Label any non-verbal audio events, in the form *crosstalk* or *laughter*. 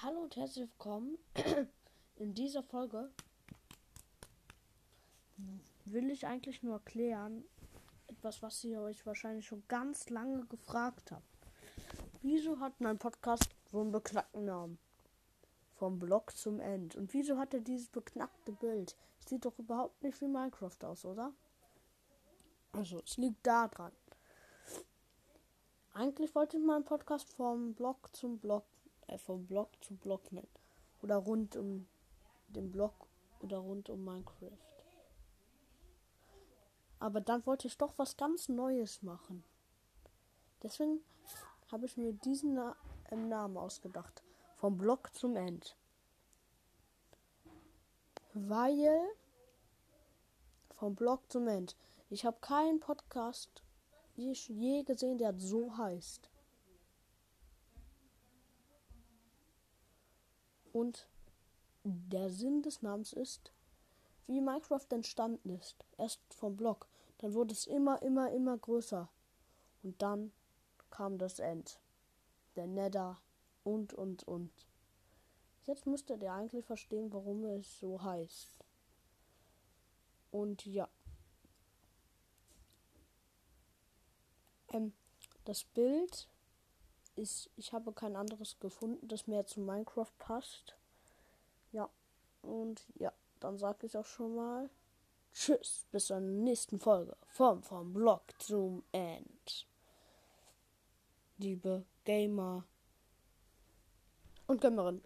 Hallo und herzlich willkommen. *clears throat* In dieser Folge will ich eigentlich nur erklären, etwas, was ihr euch wahrscheinlich schon ganz lange gefragt habt. Wieso hat mein Podcast so einen beknackten Namen? Vom Blog zum End. Und wieso hat er dieses beknackte Bild? Sieht doch überhaupt nicht wie Minecraft aus, oder? Also, es liegt da dran. Eigentlich wollte ich meinen Podcast vom Blog zum Blog äh, vom Block zu Block nennen. Oder rund um den Block oder rund um Minecraft. Aber dann wollte ich doch was ganz Neues machen. Deswegen habe ich mir diesen Na äh, Namen ausgedacht. Vom Block zum End. Weil vom Block zum End. Ich habe keinen Podcast je gesehen, der so heißt. Und der Sinn des Namens ist, wie Minecraft entstanden ist. Erst vom Block. Dann wurde es immer, immer, immer größer. Und dann kam das End. Der Nether und, und, und. Jetzt müsstet ihr eigentlich verstehen, warum es so heißt. Und ja. Ähm, das Bild ist, ich habe kein anderes gefunden, das mehr zu Minecraft passt. Ja, und ja, dann sage ich auch schon mal Tschüss, bis zur nächsten Folge vom vom Blog zum End. Liebe Gamer und Gamerin.